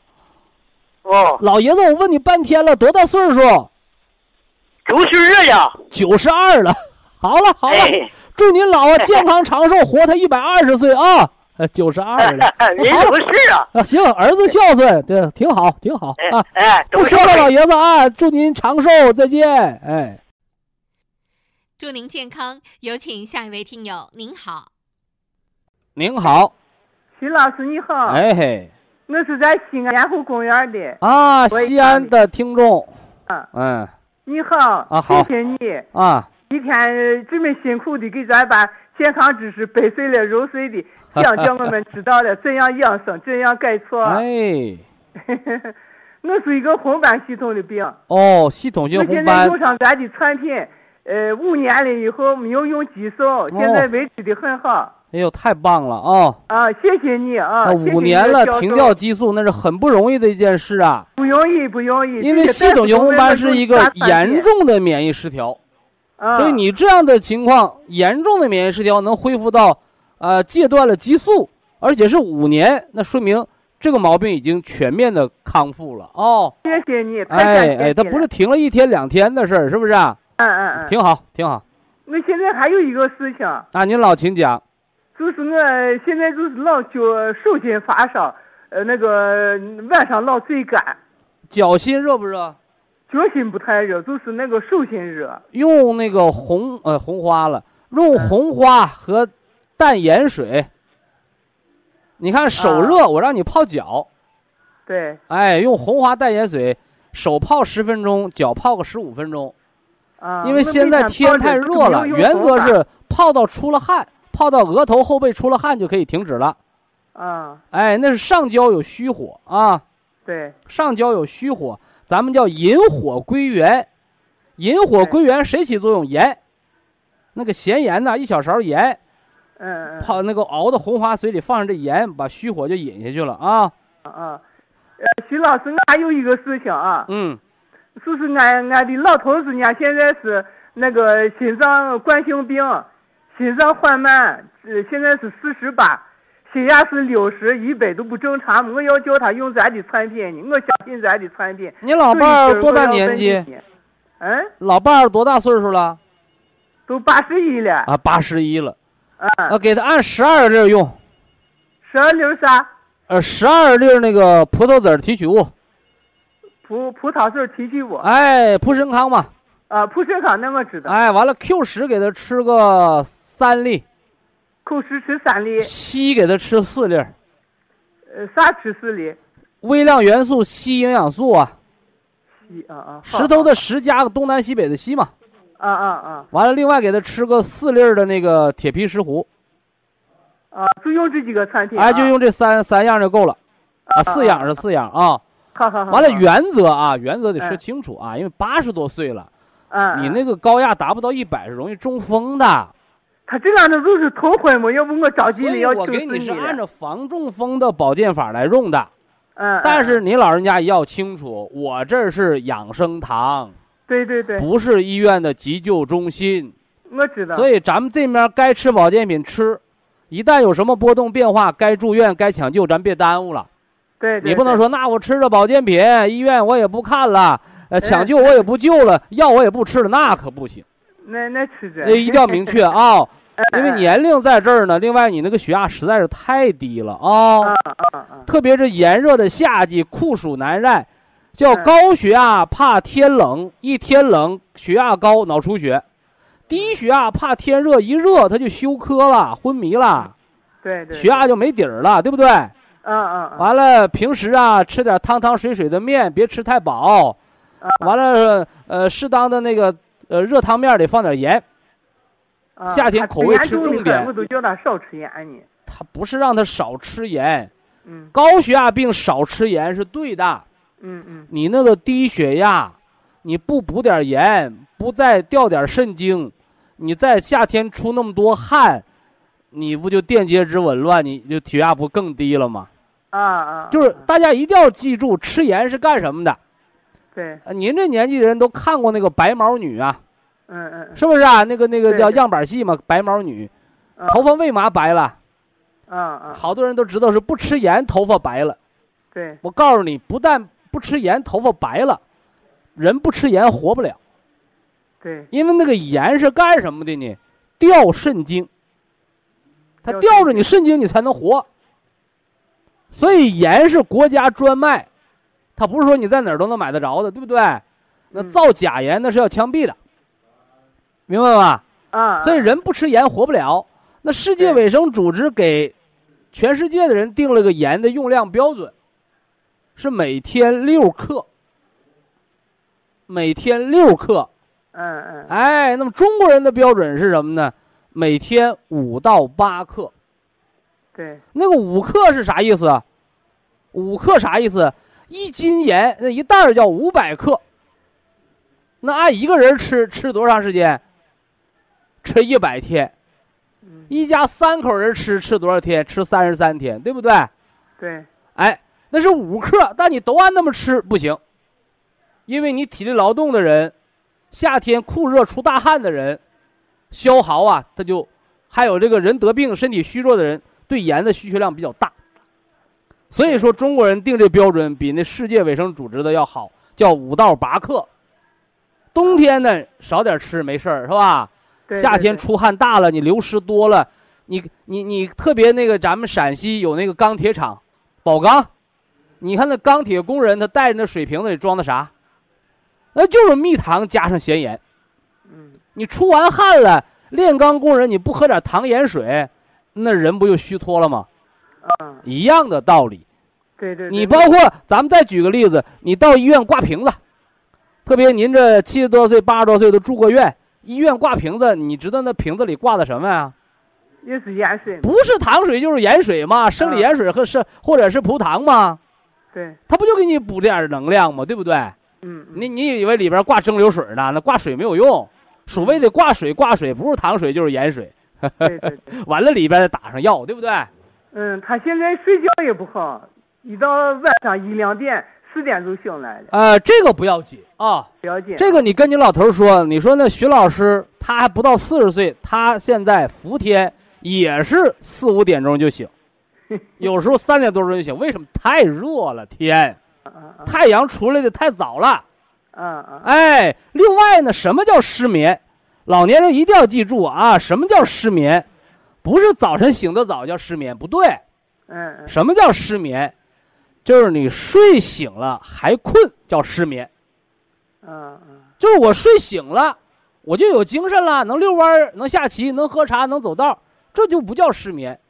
哦，老爷子，我问你半天了，多大岁数？九十二呀。九十二了。好了好了，哎，祝您老啊健康长寿，活他一百二十岁啊！九十二了，[laughs] 人好有事啊。啊，行，儿子孝顺，对，挺好，挺好啊。哎哎，不说了，老爷子啊，祝您长寿，再见。哎，祝您健康。有请下一位听友，您好。您好，徐老师你好，哎嘿，我是在西安莲湖公园的。啊，西安的听众，嗯，嗯。你好，啊好。谢谢你，啊，一天呃这么辛苦的给咱把健康知识掰碎了揉碎的讲 [laughs] 叫我们知道了怎样养生，怎样改错。哎，[laughs] 我是一个红斑系统的病，哦，系统性我红斑。现在用，上咱的产品，呃，五年了以后没有用激素，现在维持的很好。哎呦，太棒了啊！啊，谢谢你啊！那五年了，停掉激素那是很不容易的一件事啊，不容易，不容易。因为系统性红斑是一个严重的免疫失调。啊，所以你这样的情况，严重的免疫失调能恢复到，呃，戒断了激素，而且是五年，那说明这个毛病已经全面的康复了哦。谢谢你，哎哎，它不是停了一天两天的事儿，是不是啊？嗯嗯嗯，挺好，挺好。那现在还有一个事情，啊，您老请讲。就是我现在就是老脚手心发烧，呃，那个晚上老嘴干，脚心热不热？脚心不太热，就是那个手心热。用那个红呃红花了，用红花和淡盐水。你看手热，我让你泡脚，对，哎，用红花淡盐水，手泡十分钟，脚泡个十五分钟。啊，因为现在天太热了，原则是泡到出了汗，泡到额头后背出了汗就可以停止了。啊，哎，那是上焦有虚火啊，对，上焦有虚火，咱们叫引火归元。引火归元谁起作用？盐，那个咸盐呐，一小勺盐，嗯嗯，泡那个熬的红花水里放上这盐，把虚火就引下去了啊。啊，呃，徐老师，还有一个事情啊，嗯，就是俺俺的老头子呢，现在是那个心脏冠心病，心脏缓慢，呃，现在是四十八，血压是六十，一百都不正常。我要叫他用咱的产品呢，我相信咱的产品。你老伴儿多大年纪？嗯，老伴儿多大岁数了？都八十一了。啊，八十一了。嗯。啊，给他按十二粒用。十二粒啥？呃，十二粒那个葡萄籽提取物。葡葡萄籽提取物。哎，普参康嘛。啊，普参康那我知道。哎，完了，Q 十给他吃个三粒。Q 十吃三粒。硒给他吃四粒。呃，啥吃四粒？微量元素硒营养素啊。硒啊啊。石头的石加个东南西北的西嘛。啊啊啊！完了，另外给他吃个四粒的那个铁皮石斛。啊，就用这几个产品。哎，就用这三三样就够了。啊，四样是四样啊。好好好。完了，原则啊，原则得说清楚啊，因为八十多岁了，嗯，你那个高压达不到一百是容易中风的。他这样的都是头昏嘛，要不我着急了要我给你是按照防中风的保健法来用的。嗯。但是你老人家要清楚，我这是养生堂。对对对。不是医院的急救中心。我知道。所以咱们这面该吃保健品吃，一旦有什么波动变化，该住院该抢救，咱别耽误了。对。你不能说那我吃着保健品，医院我也不看了，呃，抢救我也不救了，药我也不吃了，那可不行。那那吃着。那一定要明确啊，[laughs] 因为年龄在这儿呢。另外，你那个血压实在是太低了啊。特别是炎热的夏季，酷暑难耐。叫高血压怕天冷，一天冷血压高脑出血；低血压怕天热，一热他就休克了，昏迷了，对对，血压就没底儿了，对不对？嗯嗯。完了，平时啊吃点汤汤水水的面，别吃太饱。完了，呃，适当的那个呃热汤面里放点盐。夏天口味吃重点。我都叫他少吃盐呢。他不是让他少吃盐，嗯，高血压病少吃盐是对的。嗯嗯，你那个低血压，你不补点盐，不再调点肾精，你在夏天出那么多汗，你不就电解质紊乱，你就血压不更低了吗？啊啊！就是大家一定要记住，吃盐是干什么的？对。您这年纪人都看过那个白毛女啊？嗯嗯。是不是啊？那个那个叫样板戏嘛，白毛女，头发为嘛白了？嗯嗯。好多人都知道是不吃盐头发白了。对。我告诉你，不但不吃盐，头发白了，人不吃盐活不了。对，因为那个盐是干什么的呢？调肾精。它吊着你肾精，你才能活。所以盐是国家专卖，它不是说你在哪儿都能买得着的，对不对？那造假盐那是要枪毙的，明白吧？啊。所以人不吃盐活不了。那世界卫生组织给全世界的人定了个盐的用量标准。是每天六克，每天六克，嗯嗯，哎，那么中国人的标准是什么呢？每天五到八克。对，那个五克是啥意思？五克啥意思？一斤盐那一袋儿叫五百克。那按一个人吃吃多长时间？吃一百天。一家三口人吃吃多少天？吃三十三天，对不对？对。哎。那是五克，但你都按那么吃不行，因为你体力劳动的人，夏天酷热出大汗的人，消耗啊，他就还有这个人得病、身体虚弱的人，对盐的需求量比较大。所以说，中国人定这标准比那世界卫生组织的要好，叫五到八克。冬天呢，少点吃没事儿，是吧？夏天出汗大了，你流失多了，你你你特别那个，咱们陕西有那个钢铁厂，宝钢。你看那钢铁工人，他带着那水瓶子里装的啥？那就是蜜糖加上咸盐。嗯，你出完汗了，炼钢工人你不喝点糖盐水，那人不就虚脱了吗？嗯，一样的道理。对对。你包括咱们再举个例子，你到医院挂瓶子，特别您这七十多岁、八十多岁都住过院，医院挂瓶子，你知道那瓶子里挂的什么呀？也是盐水。不是糖水就是盐水嘛，生理盐水和是或者是葡糖嘛，对，它不就给你补点能量吗？对不对？嗯，嗯你你以为里边挂蒸馏水呢？那挂水没有用，所谓的挂水挂水不是糖水就是盐水，对对对，[laughs] 完了里边再打上药，对不对？嗯，他现在睡觉也不好，一到晚上一两点、四点钟醒来的，呃，这个不要紧啊，了解。这个你跟你老头说，你说那徐老师他还不到四十岁，他现在伏天也是四五点钟就醒，[laughs] 有时候三点多钟就醒，为什么？太热了，天，太阳出来的太早了。嗯嗯哎，另外呢，什么叫失眠？老年人一定要记住啊，什么叫失眠？不是早晨醒得早叫失眠，不对。嗯嗯什么叫失眠？就是你睡醒了还困，叫失眠。嗯嗯就是我睡醒了，我就有精神了，能遛弯儿，能下棋，能喝茶，能走道，这就不叫失眠。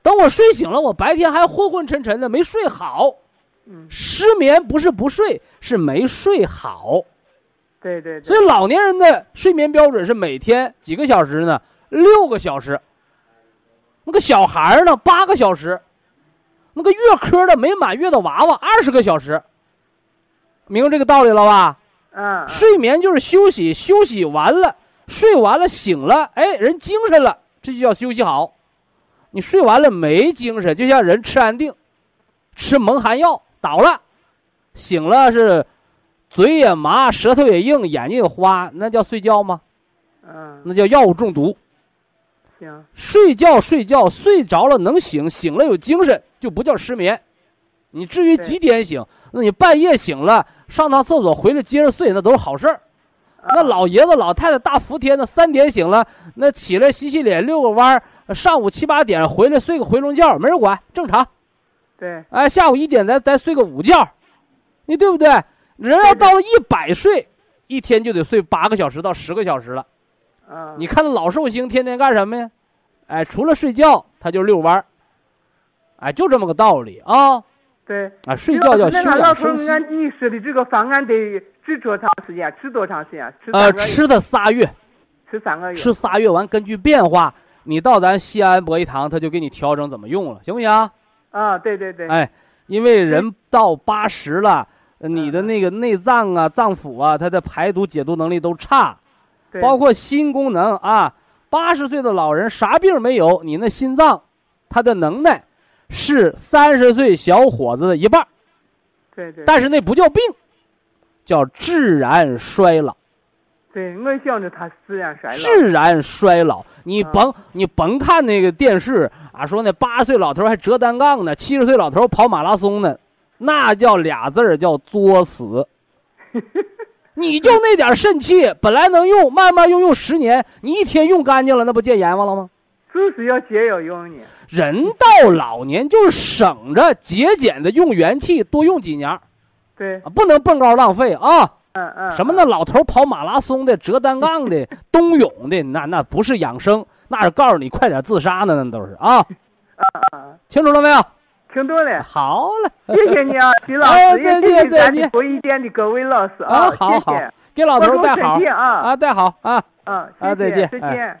等我睡醒了，我白天还昏昏沉沉的，没睡好。嗯，失眠不是不睡，是没睡好。对对对，所以老年人的睡眠标准是每天几个小时呢？六个小时。那个小孩儿呢？八个小时。那个月科的没满月的娃娃二十个小时。明白这个道理了吧？嗯，睡眠就是休息，休息完了，睡完了醒了，哎，人精神了，这就叫休息好。你睡完了没精神，就像人吃安定，吃蒙汗药倒了，醒了是嘴也麻，舌头也硬，眼睛也花，那叫睡觉吗？嗯那叫药物中毒。行，睡觉睡觉睡着了能醒，醒了有精神，就不叫失眠。你至于几点醒，那你半夜醒了上趟厕所回来接着睡，那都是好事儿。那嗯老爷子老太太大伏天呢，三点醒了，那起来洗洗脸遛个弯儿，上午七八点回来睡个回笼觉，没人管，正常。对，哎，下午一点咱再睡个午觉，你对不对？人要到了一百岁，一天就得睡八个小时到十个小时了。嗯，你看那老寿星天天干什么呀？哎，除了睡觉，他就遛弯儿。哎，就这么个道理啊！对，啊，睡觉要休那生息。按你说的这个方案得吃多长时间？吃多长时间？吃呃？吃的仨月，吃三个月？吃仨月完，根据变化，你到咱西安博一堂，他就给你调整怎么用了，行不行？啊，对对对，哎，因为人到八十了，呃你的那个内脏啊、脏腑啊，它的排毒解毒能力都差，对包括心功能啊。八十岁的老人啥病没有，你那心脏，它的能耐是三十岁小伙子的一半儿，对对，但是那不叫病，叫自然衰老。对我想着他自然衰老。自然衰老，你嗯甭你甭看那个电视啊，说那八十岁老头还折单杠呢，七十岁老头跑马拉松呢，那叫俩字儿叫作死。[laughs] 你就那点肾气，本来能用，慢慢用用十年，你一天用干净了，那不见阎王了吗？就是要节约用你。人到老年就是省着节俭的用元气，多用几年，对，啊不能蹦高浪费啊！嗯嗯。什么那老头跑马拉松的、折单杠的、[laughs] 冬泳的，那那不是养生，那是告诉你快点自杀呢，那都是啊！嗯？清楚了没有？听懂了，好嘞，谢谢你啊，[laughs] 徐老哎师，也再见再见咱的博一店的各位老师啊，好好给老头带好啊啊，带好啊。嗯，啊再见哎再见。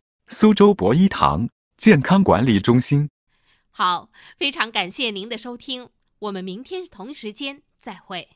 苏州博一堂健康管理中心”。好，非常感谢您的收听，我们明天同时间再会。